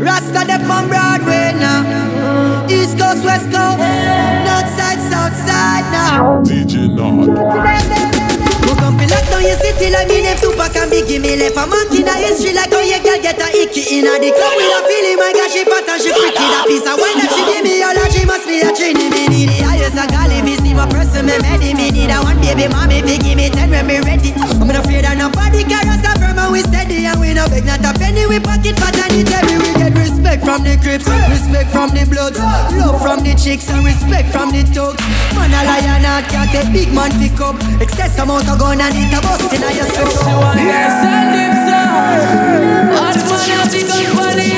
Rasta them on Broadway now. East Coast, West Coast, North Side, South Side now. DJ Nath. Who come fi lock down your city like me name Tupac and Biggie Me left a monkey in a history like oh, how your girl get a icky in a the club with a feeling my God she fat and she pretty That piece of wine that she give me all that she must be a trini Me need the highest of God if you see my person me ready. Me need a one baby. Mommy fi give me ten when me ready. I'm not afraid of nobody cause Rasta firm and we steady. And we no beg not a penny. We pocket fat and it heavy We get respect from the crips, respect from the bloods. Love from the chicks. And respect from the thugs. Man a lion and can't take big man pick up Excess amount of gun and it a bust in a your She skull. Want that send him so Hot man have the gun for the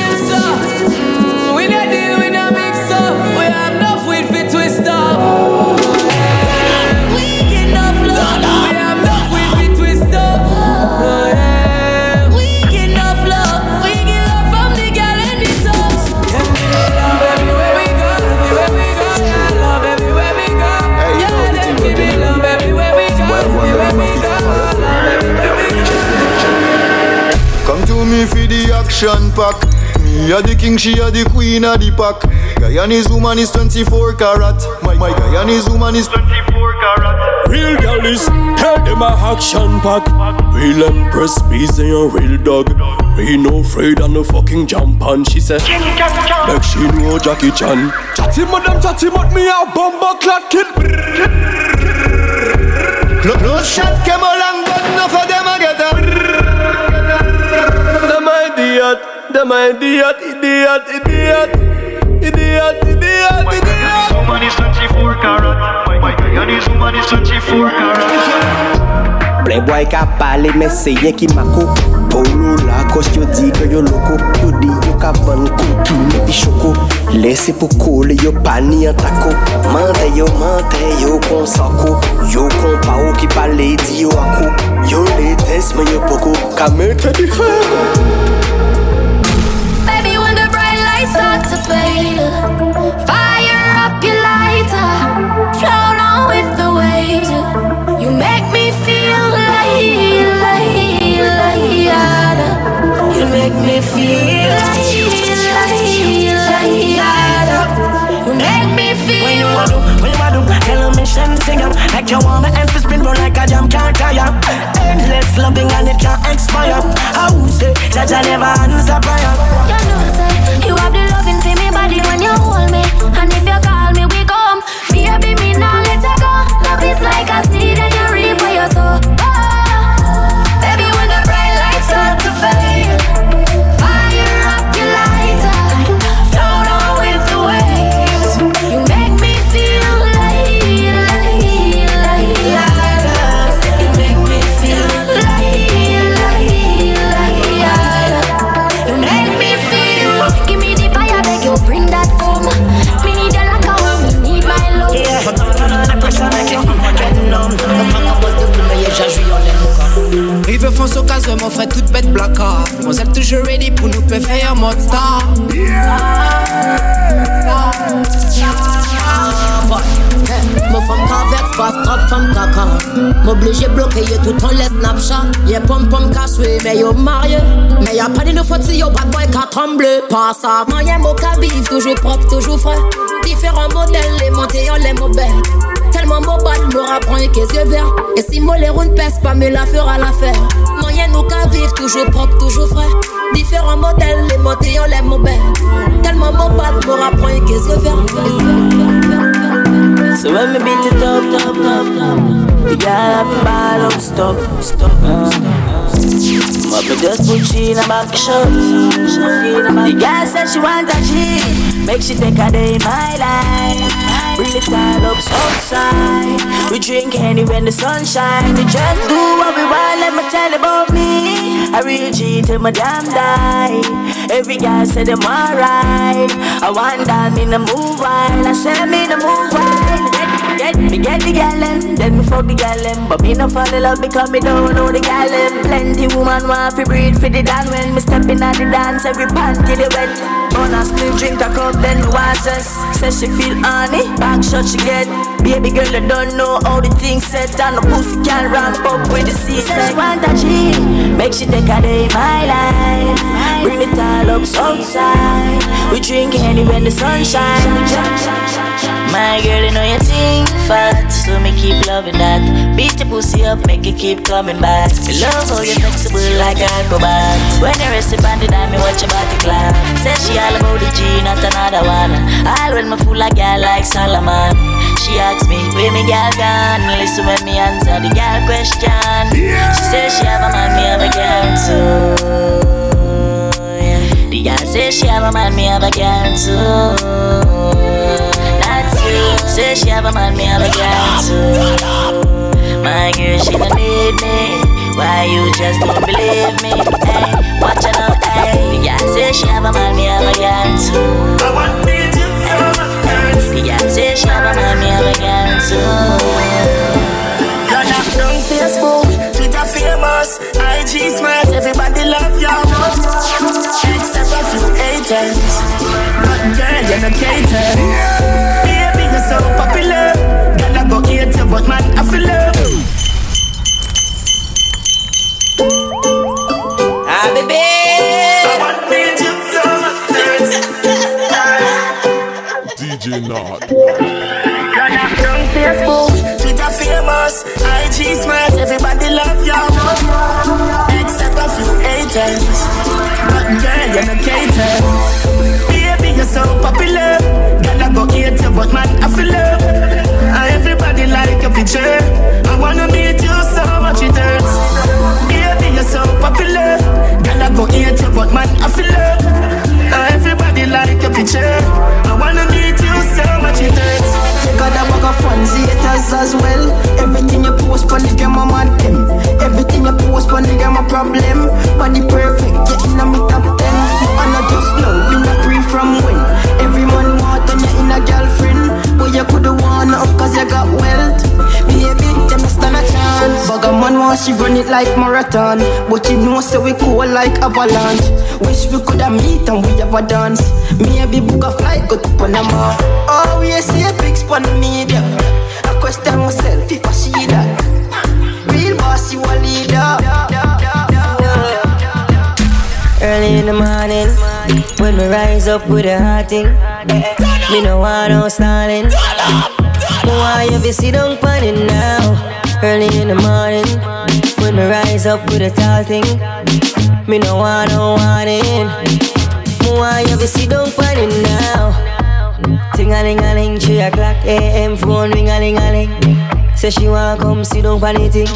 a the king, she a the queen of the pack. Guyanese woman is 24 karat. My, my Guyanese woman is 24 karat. Real gal is tell them a action pack. Real empress, peace and a real dog. We no afraid of no fucking jump on. She said, Make she know Jackie Chan. Chatty madam, chatty mat me a bomber clot kid. Close close shot came along, but enough of them a get a. Them idiot, Them a idiot, idiot, idiot, idiot, idiot, idiot. My woman is 24 karat. My God, this woman is 24 karat. Playboy ka pale, men seye ki mako. Polo la kos yo di ke yo loko. Yo di yo ka van kouki me pi choko. Lese pou kole yo pani an tako. Mante yo, mante yo kon sako. Yo kon pa ou ki pale di yo ako. Yo le tes men yo poko. Ka mette di fego. Start to fade, fire up your lighter, float on with the waves. You make me feel like, like, like, you make me feel like, like, like, you make me feel. When you want to, when you want to, tell them mission sing up Like you want my emphasis spin roll like a jam can't tire. Endless loving and it can't expire. I would say that I never answer prayer You know, you have the loving for me body when you hold me, and if you call me, we come. Me let go. Love is like a seed and you reap what you sow. Tremble Pas ça Moyen mot vivre toujours propre toujours frais Différents modèles les montés on les mauvais Tellement mon bad m'aura prend et qu'est yeux verts Et si mon les ne pèse pas mais la fera l'affaire Moyen nous vivre toujours propre toujours frais Différents modèles les montés on les mauvais Tellement mon bad m'aura prend et qu'est yeux verts So when me beat it up, top, top, top The girl have to ball up, stop, stop uh. But me just put she in a back shot The girl said she want a G. Make she take a day in my life. Bring it all up outside. We drink any when the sun shine. We just do what we want, let me tell about me. A real G till my damn die. Every girl say them alright. I want that me the move wild I say me the move wild Get, me get the gal them Then me fuck the gal But me no fall in love because me don't know the gal Plenty woman want to breathe for the dan When me step in at the dance every panty they wet On a split drink a cup then me want cess Say she feel honey Back shot she get. Baby girl I don't know how the things set And the pussy can ramp up with the seat Say she want a G Make she take a day in my life Bring it all up outside We drink any when the sun shine. My girl, you know you think fat, so me keep loving that. Beat your pussy up, make it keep coming back. Me love how you flexible like a acrobat. When you rest upon the dime, me watch your body clap. Say she all about the G, not another one. All when me fool like girl like Solomon. She asks me, where me girl gone? Listen when me answer the girl question. She says she have a man, me have a girl too. Girl say she have a man, me have a girl too. That's you. Say she have a man, me have a girl too. My girl, she don't need me. Why you just don't believe me? Hey, watch her now, hey. The girl say she have a man, me have a girl too. I want me to The girl say she have a man, me have a girl too. Haters. But girl, you're not catered. Baby, you're so popular. Girl, I go hate you, but man, I feel love. Ah, baby. I want me to so DJ Nath. You're not on Facebook, Twitter famous, IG smart, everybody love you. Except a few haters. But girl, you're not catered. Baby, you're so popular. Girl, I go hate you, but man, I feel love. And uh, everybody like your picture. I wanna meet you so much it hurts. Baby, you're so popular. Girl, I go hate you, but man, I feel love. And uh, everybody like your picture. I wanna meet you so much it hurts. You got a bag of fans, haters as well. Everything you post, on the game, I'm she run it like marathon. But you know, so we cool like avalanche. Wish we coulda meet and we have a dance. Maybe book a flight, go to Panama. Oh, we see a big spot on me there. I question myself if I see that. Real boss, you a leader. Early in the morning, when we rise up with a hot thing, me no want no stalling. Why you sit down on now? Early in the morning, when we rise up with a tall thing, me no want no warning. Why you be sit down it now? Ting a ling a ling, three o'clock a.m. phone ring a ling a ling. Say she want come sit down it thing.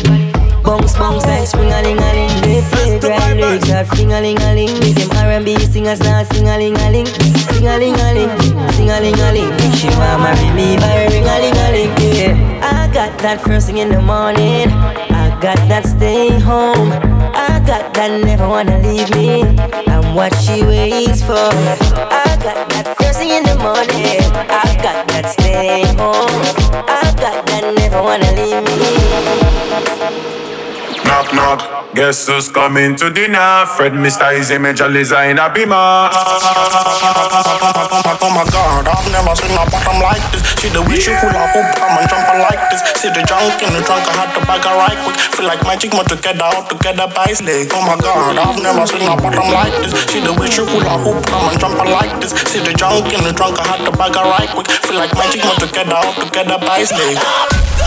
Bounce, bounce like spring a ling a ling. They play grind legs at fling a ling a ling. With them R&B singers not sing a ling a ling. Sing a ling a ling, sing a ling a ling. She want marry me by ring a ling a ling. Yeah, that first thing in the morning. I got that stay home. I got that never wanna leave me. I'm what she waits for. I got that first thing in the morning. I got that stay home. I got that never wanna leave me. Knock, knock. Guess who's coming to dinner? Fred Mr. Easy Major Liza in a beamer. Oh my god, I've never seen a bottom like this. See the way she full of hoop, come and jump like this. See the junk in the trunk, I had to bag her right quick. Feel like magic, more together, all together by his leg. Oh my god, I've never seen a bottom like this. See the way she full of hoop, come and jump like this. See the junk in the trunk, I had to bag her right quick. Feel like magic, more together, all together by his leg.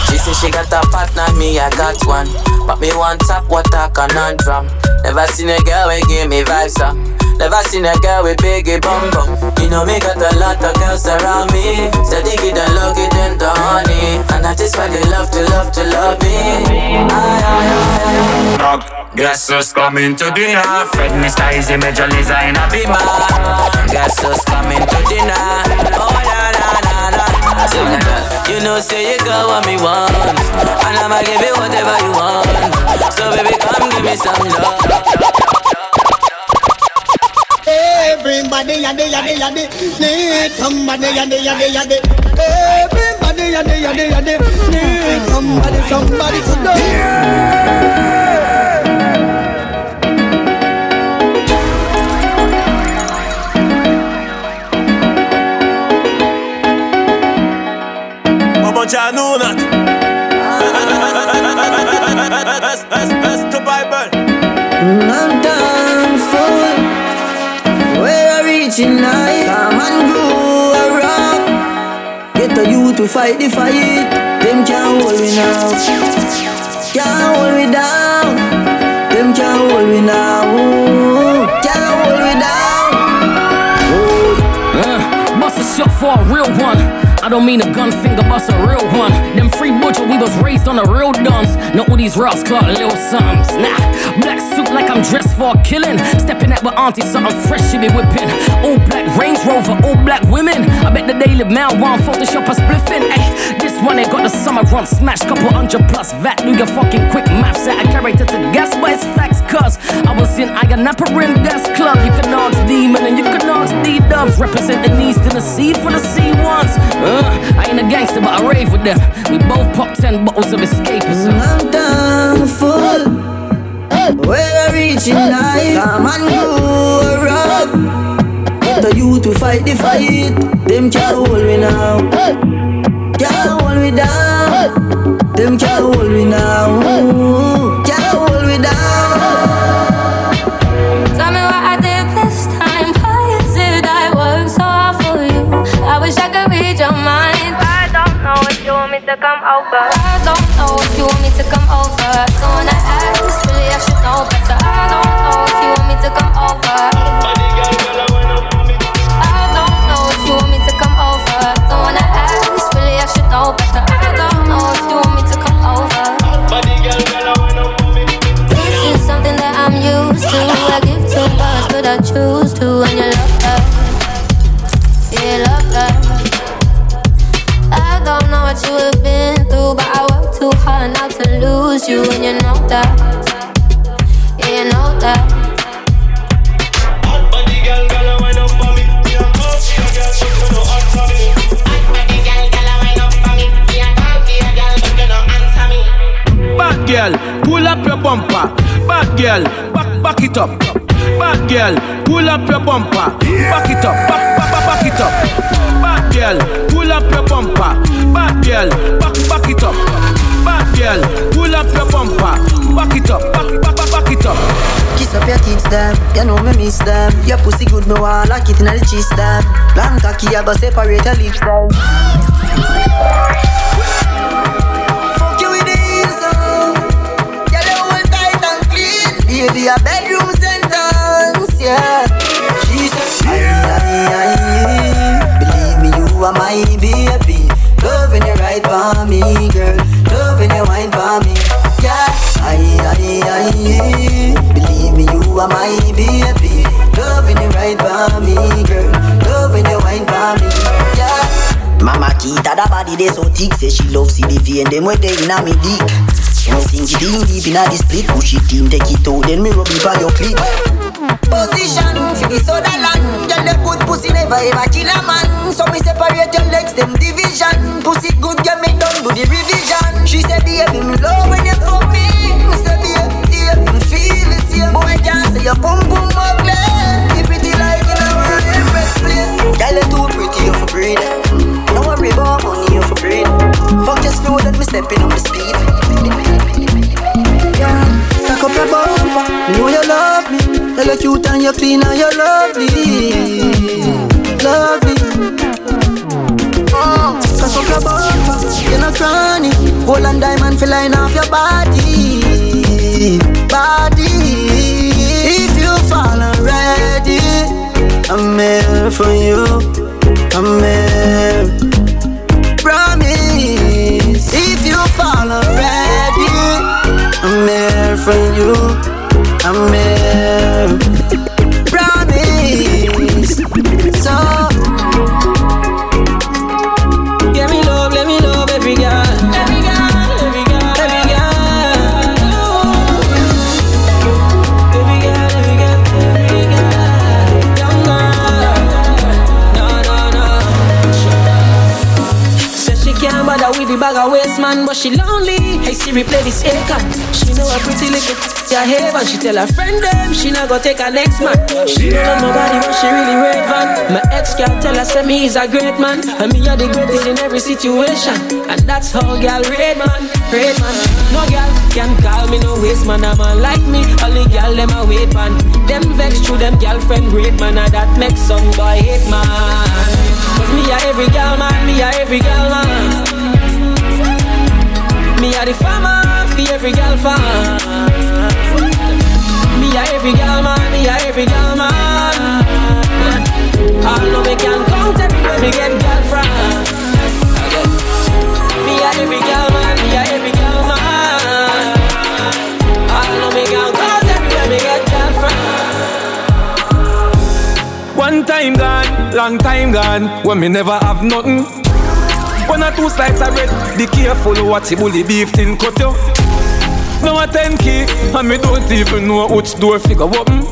She say she got a partner, me I got one. But me want top what a conundrum. Never seen a girl we give me vibes up. Never seen a girl with biggie bum bum. You know me got a lot of girls around me. Dig it and look it in the honey. And that is why they love to love to love me. Aye, aye, aye, Knock. Guess who's coming to dinner? Fred Mr. Easy Major Liza in a beamer. Guess who's coming to dinner? Oh na na. You know say you got what me want, and I'ma give you whatever you want. So baby, come give me some love. Everybody yadi yadi yadi need somebody yadi yadi yadi. Everybody yadi yadi yadi need somebody somebody to know. Mama That's, that's, that's the Bible. I'm done for. We're reaching high. Come and grow a rock. Get a youth to fight the fight. Them can't hold me now. Can't hold me down. Them can't hold me now. Can't hold me down. Must have shot for a real one. Don't mean a gun finger, bust a real one. Them free butcher, we was raised on the real duns. Know who these rocks clock little sons. Nah, black like I'm dressed for a killing. Stepping out with auntie, something fresh she be whipping. All black Range Rover, all black women. I bet the Daily Mail want Photoshop a spliffing. Ay, this one ain't got the summer run smash, couple hundred plus VAT. Do your fucking quick maths out a character to guess, but it's facts. Cause I was in Ionaparin Gas Club. You can ask Demon and you can ask D-Dubs. Representing East Tennessee for the C1s. Uh, I ain't a gangster, but I rave with them. We both pop ten bottles of escapism. I'm down full. Where I reach in life, come and go rough. Get the youth to fight the fight. Them can't hold me now. Can't hold me down. Them can't hold me now. To come over. I don't know if you want me to come over. Don't wanna ask, really I should know better. I don't know if you want me to come over. I don't know if you want me to come over. Don't wanna ask, really I should know better. I don't know if you want me to come over. This is something that I'm used to. I give much, but I choose to. And you love you have been through, but I work too hard not to lose you, and you know that. Yeah, you know that. Bad girl, pull up your bumper. Bad girl, back back it up. Bad girl, pull up your bumper. Back it up, back back back, it up. Bad girl, pull up your bumper. Bad girl, back back it up. Bad girl, pull up your bumper. Back it up, back back back, back it up. Kiss up your kids them, you know me miss them. Your pussy good, me want like it in the cheese them. Long cocky, I go separate your lips them. Fuck you with the heels on. Oh. Girl, you hold tight and clean. Baby, a bedroom sentence, yeah. She said, aye, aye, aye. Believe me, you are my. Loving for me, girl. Loving you wine for me, yeah. Aye, aye, aye. Believe me, you are my baby. Loving you right for me, girl. Loving you wine for me, yeah. Mama Kita da body they so thick Say she love see the vein them where they inna me dick You know sink it in deep inna the split Push it in take it out then me rub it by your clit Position for the soda land. Girl the good pussy never ever kill a man. So me separate your legs them division. Pussy good girl me done do the revision. She said baby me love when you fuck me. Me say baby yeah, me feel the same. Boy can't say your pum pum ugly. You pretty like in a one impress play Girl you too pretty you for breed no worry about money. you. Fuck just know that me stepping on the speed. Yeah, cock up your bumper. Know you love me. You cute and you clean and you lovely, lovely. Oh, cock up your bumper. You're not cranny. Gold and diamond feel line off your body, body. If you fall already, I'm here for you. I'm here. For you. I'm here. Promise. So Give me love, let me love every girl. Every girl, every girl, every girl. Every girl. Young girl. No, no, no. Says she can't bother with the bag of waste man, but she lonely. Hey Siri, play this icon. A pretty little your heaven. She tell her friend them she not gonna take her next man. She don't know nobody, but she really relevant. My ex girl tell her say me is a great man, and me are the greatest in every situation. And that's how girl rate man, rate man. No girl can call me no waste man. A man like me, only girl them a wait man. Them vex through them girlfriend rate man, and that makes some boy hate man. Cause me a every gal man, me a every gal man. Me a the farmer, for every gal farm. Me a every gal man, me a every gal man. I know me can count everywhere me get gal. Me a every gal man, me a every gal man. I know me can count everywhere me get gal from. One time gone, long time gone, when me never have nothing. One or two slices of bread, be careful what the bully beef tin cut you. Now a ten key, and me don't even know which door figure open.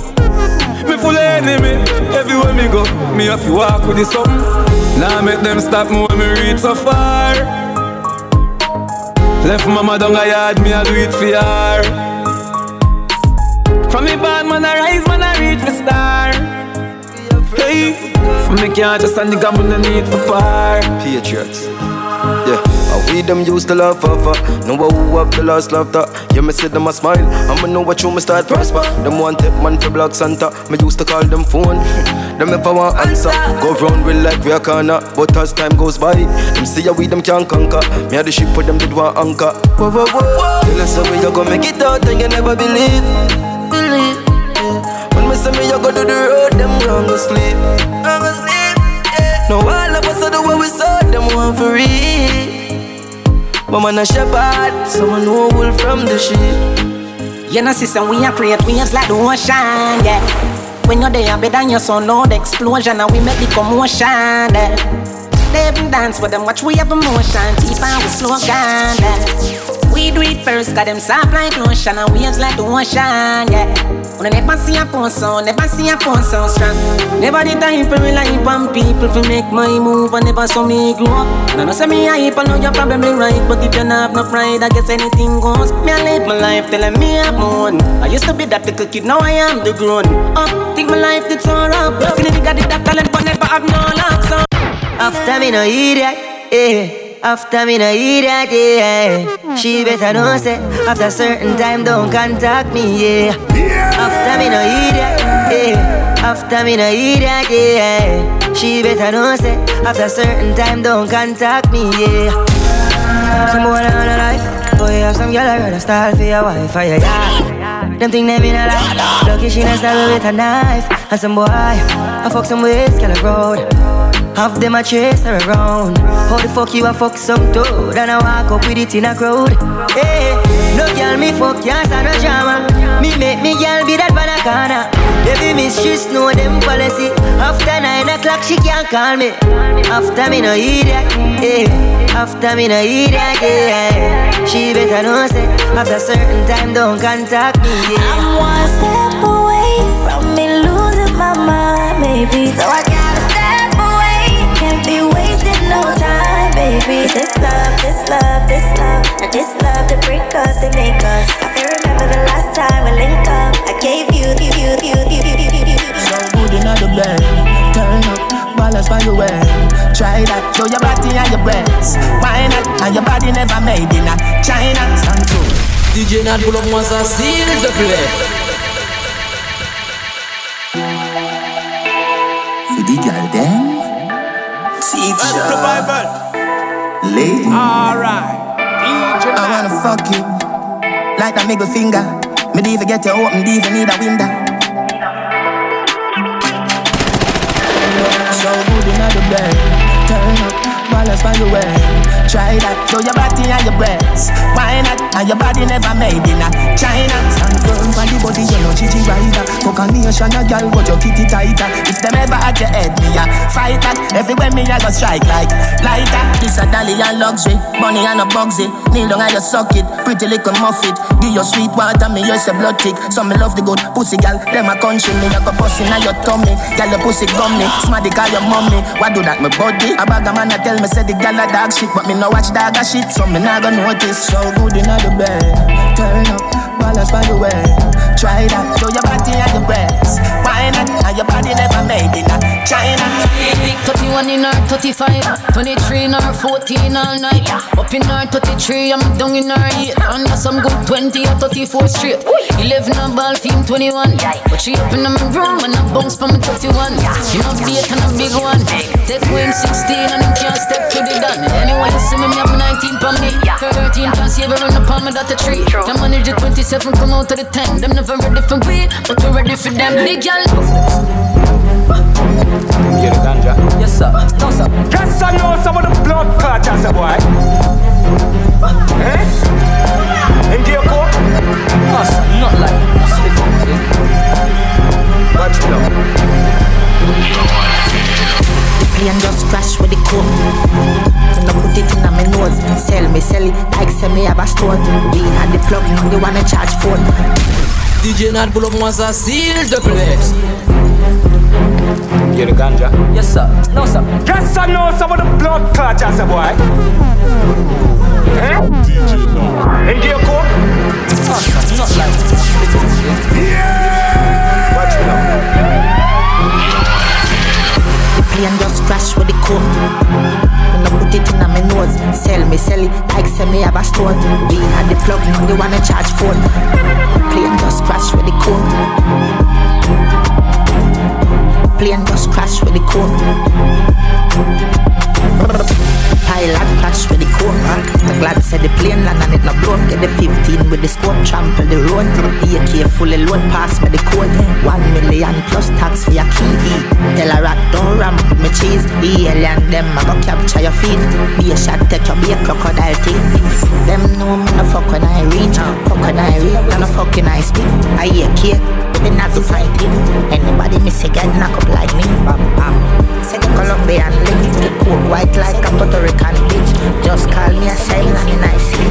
Me full enemy, everywhere me go, me have to walk with the something. Now make them stop me when me reach so far. Left mama down a yard, me a do it for her. From me bad man I rise, man I reach the star. Hey, from me can't just stand the gap underneath the bar. Patriots. We them used to love for Know who have the last laughter. Yeah, me see them a smile. I'ma know what you me start prosper. Them want take man for Black Santa. Me used to call them phone. them never want answer. Go round real like we a corner. But as time goes by, them see how we them can't conquer. Me had the ship for them did want anchor. Whoa, whoa, whoa. Tell us how we you gonna make it out and you never believe. Believe. When me say me you go to the road, them wrong go sleep. Wrong go sleep. Yeah. No all of us are the way we saw them want for real. But man a shepherd, someone know wool from the sheep. You know, sister, we are create waves like the ocean, yeah. When you're there, better than your son, Lord, explosion, and we make the commotion, yeah. They even dance with them, watch we have emotion, deep and we slow down, yeah. We do it first, got them soft like lotion, and waves like the ocean, yeah. When I never see a sound, never see a phone sound strong. Never the time for rely on people to make my move, and never saw me grow up. And I know say me hype, I know you're probably right, but if you don't have no pride, I guess anything goes. Me I live my life telling me I'm on. I used to be that little kid, now I am the grown up. Think my life did so rough. Feeling nigga did that talent, but never have no luck. So After me no idiot, eh. After me no idiot, yeah. She better know say after certain time don't contact me, yeah. After me no idiot, yeah. After me no idiot, yeah. She better know say after certain time don't contact me, yeah. Some boy on a life, oh, boy have some girl I rather style for your wife or your yard. Them think them in a life, lucky she not stab with a knife. And some boy, I fuck some ways, girl a road. Half them a chase her around. How the fuck you a fuck some toad and I walk up with it in a crowd? Hey, no girl me fuck yes and no drama. Me make me girl be that banana. Baby mistress know them policy. After nine o'clock she can't call me. After me no idiot, hey. After me no idiot, yeah. She better know say after certain time don't contact me. Yeah. I'm one step away from me losing my mind, maybe. So I time, baby. This love, this love, this love, and this love to break us, they make us. I still remember the last time we linked up. I gave you, you, you, you, you, you, you, you. So good in the bed, Turn up, balance by your way. Try that, show your body and your breasts. Why not? And your body never made it in a China. Santo. DJ Nath pull up moi ça s'il te plaît. For the girl them. Teacher. Lady. Alright. I wanna fuck you like a middle finger. Me even get you open, even need a window. So good in the bed. Balance by your way. Try that, show your body and your breasts. Why not? And your body never made in a China. Stand firm by the body, you know chichi rider. Fuck a nation, a girl, but your kitty tighter. If them ever at your head, me a fight that. Everywhere me a go strike like lighter. This a dolly and luxury, money and a bugsy. Kneel down and you suck it, pretty little muffet. Give your sweet water, me use a blood tick. Some me love the good pussy, gal. Them a country, me a go bust inna your tummy. Gal, your pussy gummy, smarty call your mommy. Why do that, my body? A bag of man a tell me say the gal a dog shit, but me no watch dog a shit, so me nah go notice. So good inna the bed, turn up, balance by the way. Try that, show your body and your breasts. Why not? And your body never made in China one in her 35, 23 in her 14 all night. Up in her 33, I'm down in her 8. And some good 20 or 34 straight. 11 a ball team 21. But she up in my room and I bounce from my 31. She not date and a big one. Step when 16 and I can't step to the done. Anyway, you see me, me I'm 19 for me. 13 plus, you ever run up on me, that's a tree. Can manage the 27, come out to the 10. Them never ready for me, but we ready for them. Big y'all. Get the ganja. Yes, sir. No, sir. Yes, I know some of the blood clots, boy. Eh? And your coke? No, sir. Not like Watch me now. Plane just crash with the coke. When I put it in my nose, sell me, sell it like say me have a stone. We had the plug, now they wanna charge phone. DJ Nath pull up once I seal the place. Get the ganja. Yes, sir. No, sir. Yes, I know some of the blood clots, boy. Eh? And your coke? No, sir. Not like Yeah! Watch me now. Plane just crash with the coke. When I put it in my nose, sell me, sell it like say me have a stone. We had the plug, now they wanna charge phone. Plane just crash with the coke. Plane just crash with the coke. Pilot crash with the man. The glad said the plane land and it not broke. Get the 15 with the scope, trample the road. AK fully load, pass me the code. One million plus tax for your key. Tell a rat don't ramp me cheese. The alien them I go capture your feet. Be a shot, take your be a crocodile teeth. Them know me no fuck when I reach. Fuck when I reach, and no fucking I speak. I hear cake, the Nazi fighting. Anybody miss a get knock up like me. Bam, bam. Say the Colombian link, the coke white like a Puerto Rican bitch. Just call me a sign and I see.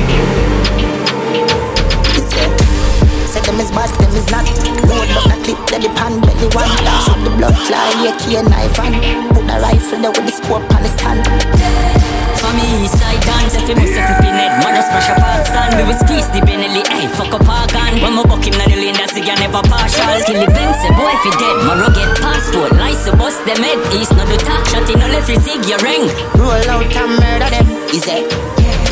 Say them is boss, them is not. Load up the clip, let the pan belly one. Shoot the blood fly, yeah, key and knife and put a rifle there with the scope on the stand. For me, side dance, if you must have flipping head Man, just smash a park stand. We will squeeze the Benelli, hey, fuck up our gun When we buck him, na the lane, that's the guy never partial. Kill the Benz, say, boy, if he dead Maro get passport, license, bust them head East, not the talk, shot in, no left, you sig your ring. Roll out and murder them, is it?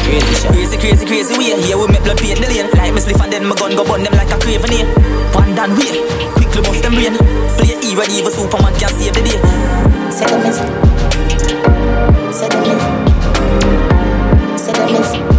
Crazy Crazy, crazy, crazy way Here we make blood paint the lane. Like me spliff and then my gun go burn them like a craven here One down way Quickly bust them brain. Play E ready, even Superman can save the day. Say them Say them is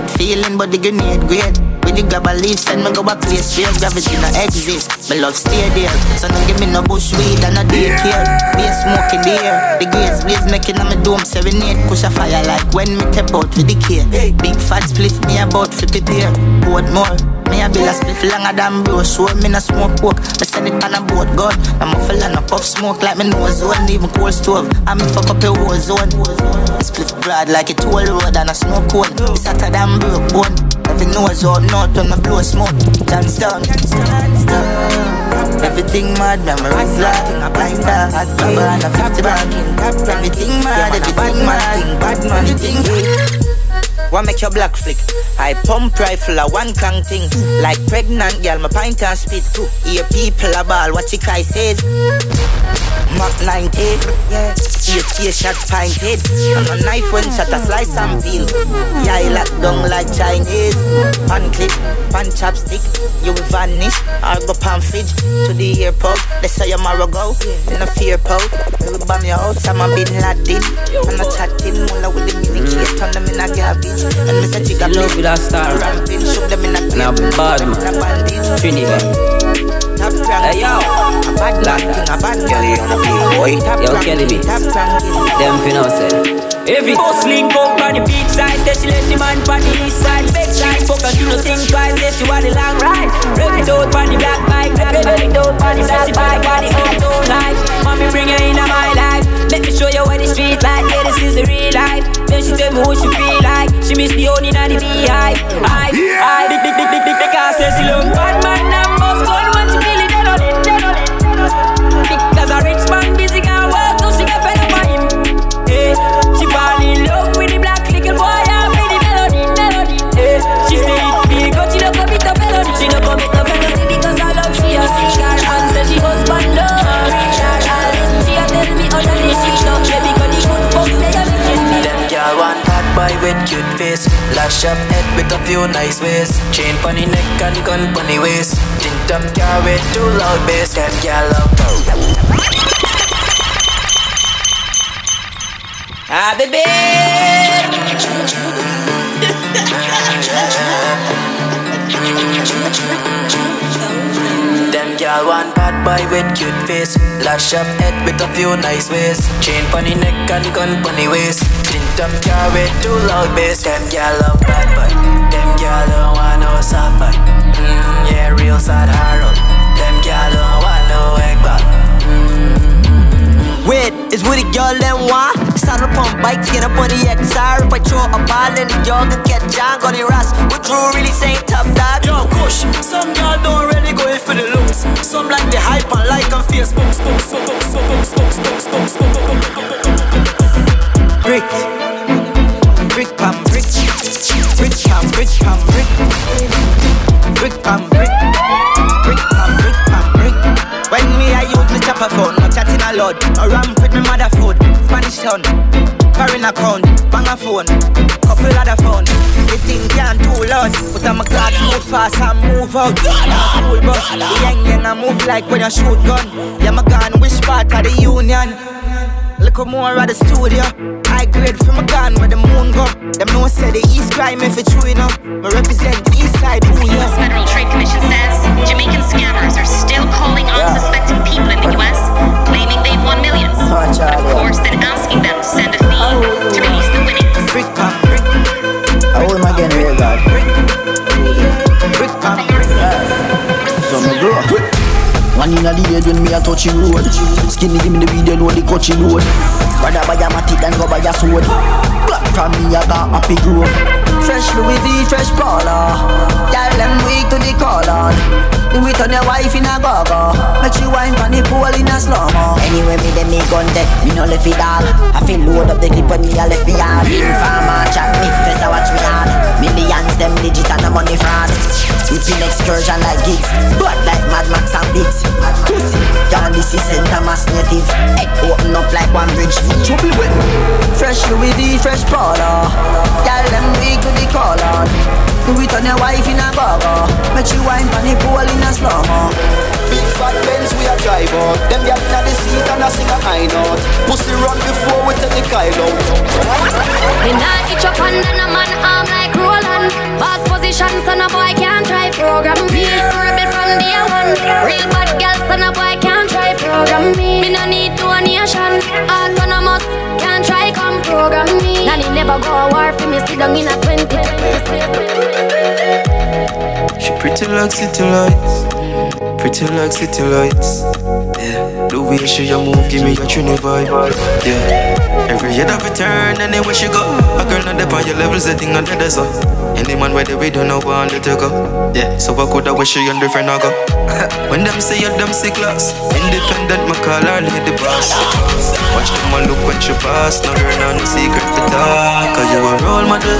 me mad feeling, but the grenade great. With the grab a leaf, send me go a place where gravity no exist. My love stay there, so don't give me no bush weed and no daycare. Be a smoke in the the gates blaze making on my dome serenade. Push a fire like when me tap out with the care. Big fat split me about to prepare. Board more. Me a bill a split longer than bro Show me no smoke pork. Me send it on a boat gun I'm a fella no puff smoke like me nose zone Even cold stove. I me fuck up a war zone Split broad like a toll road and a snow cone It's hotter than broke bone. Every nose out north when me blow smoke. Johnstown Everything mad, memories like a blind dog Hot rubber and a 50 bag Everything mad, everything mad. Bad man, what make your black flick? I pump rifle a one clang thing. Like pregnant girl, my pint and spit. Hear people a ball, what you cry says. Mark 90, yeah. Eight eight shot head. And a knife when shot a slice and peel. Yeah, I lock down like Chinese. Pan clip, pan chopstick. You will vanish or go pan fridge to the airport. They say you're go. In a fear pout. We will bomb your house, I'm a bin. And a chatting, mula with the mini kid. Turn them in a garbage. And me say chica Love with a star Ramping, shoot them in a And a bad man Trinidad Hey yo. A bad man a bad girl You know feel boy. Top Yo Kelly B Them finna say. If it bus link up on the beach side Say she let the man on the east side. Big side Fuck her, she no think twice Say she want the long ride. Rev it out on the black bike Rev it out on the black bike Body up all night Mommy bring her in my life. Let me show you what the street like. Yeah, this is the real life. Then she tell me what she feel like. She miss the only and the beehive. I, I, big, big, big, big, big, because say she love bad man. And up a few nice ways. Chain pony neck and gun pony waist. Tint up car with too loud bass. Them gal love. Ah, baby. Them gal want bad boy with cute face. Lash up head with a few nice ways. Chain pony neck and gun pony waist. Tint up car with too loud bass. Them gal love bad boy. Them gal don't want no soft boy. Mm, yeah, real sad hard Them gal don't want no egg ball. Wait, is what the girl them want? Start up on bikes, get up on the XR. If I throw a ball in the girl can catch John, got the rust. What Drew really saying top dog? Yo, push. Some girl don't really go in for the looks. Some like the hype and like on Facebook. Spook, spook, spook, spook, spook, spook, spook, spook. Brick, brick pam brick, brick pam brick pam brick, brick pam brick, brick pam brick pam brick. When me I use me chopper phone, no chatting a. I ramp with me mother food, Spanish town, foreign account, bang a phone, couple other phone. The thing can't too loud, but I'm a class move fast and move out. I'm a school bus, the young young I move like when you shoot gun. Yeah, my gun, which part of the union? Look more at the studio. I grade from a gun where the moon go. Them know say the east crime if it's true enough. Me represent the east side, ooh yeah. U.S. Federal Trade Commission says Jamaican scammers are still calling unsuspecting people in the U.S., in the head when me a touch the road. Skinny give me the video know the coachy load Rather buy a matic than go buy a sword. Black from me I got happy grow Fresh Louis V, fresh Paula. Girl, them weak to the color. Do it on your wife in a go-go. Make she wine pon the pool in a slow-mo. Anyway, me dem me gun deck, me no left it all I feel load up the clip when me a left me yard Informer chat me, first I watch me hard Millions them legit and the money fraud It's in excursion like gigs But like Mad Max and Biggs Pussy, y'all this is St. Thomas native Head open up like one bridge Trouble with Fresh Louis V, fresh Paula. Girl, them weak to it on your wife in a go-go. Make she wine pon the pool in a slow-mo. Big fat Benz we a drive out Them gyal inna the seat and a sing a high note Pussy run before we take the out Me not itch up under no man arm like Roland. Boss position, so no boy can't try program me. Rebel from day one. Real bad girl, so no boy can't try program me. Me no need can't try come program me. Nanny never go a war for me. Sit down in a 20. She pretty like city lights. Pretty like city lights. Yeah. The way she a move give me a trini vibe. Yeah. Every head of a turn anywhere she go. A girl not dep on your level setting under the sun Any man where they way don't know want let her. Go Yeah. So I coulda wish she and different I go When them say you them sick class Independent my call her lady boss Watch them a look when she pass No girl no secret to talk Cause you a role model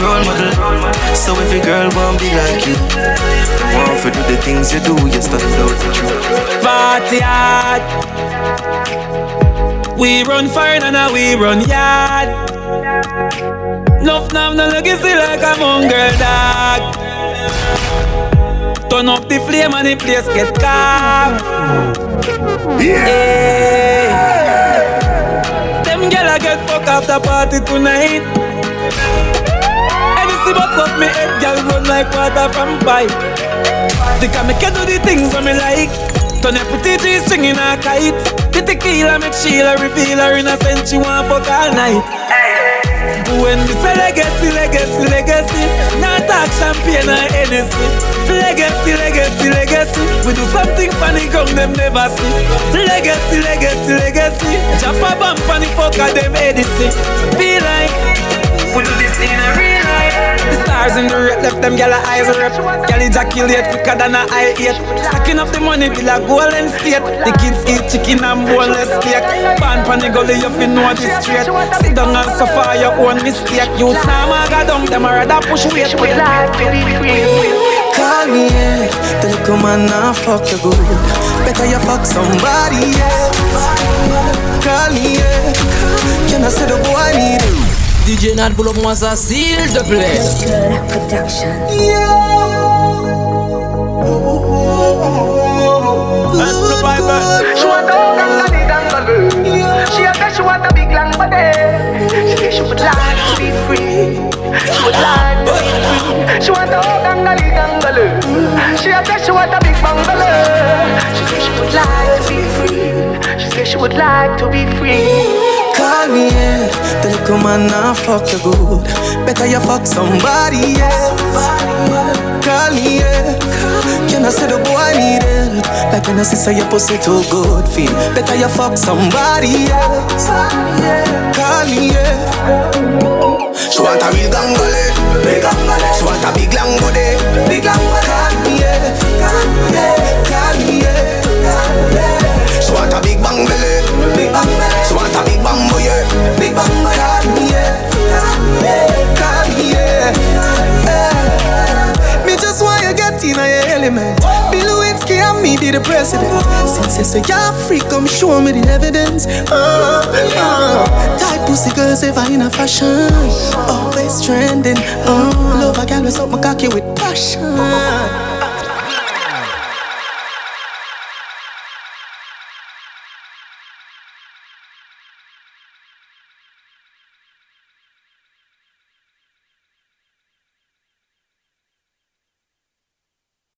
Role model So every girl want be like you Them want to do the things you do You stand out the truth Party hard. We run fire and now we run yard. Nuff nav no legacy like a mongrel dog. Turn up the flame and the place get calm. Yeah. Them a get fuck after party tonight. Anything but up me head, gyal run like water from pipe. They can make you do the things that me like. Turn your pretty G string in a kite. The tequila make Sheila reveal her innocent. She want fuck all night. When we say legacy, legacy, legacy, not talk champagne or Hennessy. Legacy, legacy, legacy. We do something funny, come them never see. Legacy, legacy, legacy. Chop a bump the fucker them Edison. Feel like we do this in a real. The stars in the red left them gyal eyes rep. Gyal ejaculate quicker than a eye eight. Stacking up the money be like golden state. The kids eat chicken and boneless steak. Pan pan the gully you fi know this straight. Sit down and suffer your own mistake. You time I got down them I rather push weight. Call me, yeah. The little man now fuck you good. Better you fuck somebody, yeah. Call me, yeah. Can I say the boy need it? DJ Nath pull up moi ça s'il te plaît. She. She want a big long body. She she would like to be free. She would like to be free. She want. She she want a big. She she would like to be free. She she would like to be free. Call me, yeah. The little man now fuck you good. Better you fuck somebody, yeah. Call me, yeah. Can I say the boy need help? Like when I say your pussy too good, feel better you fuck somebody else. Call me, yeah. She want a real gangale, big gangale. She want a big long body, big long body. Call me, yeah. Call me, yeah. Call me, yeah. She want a big bang belly, element. Bill Lewinsky and me be the president. Since you say you're free, come show me the evidence. Uh, uh. Tight pussy girls ever in a fashion. Always trending. Uh, love a girl with something cocky with passion.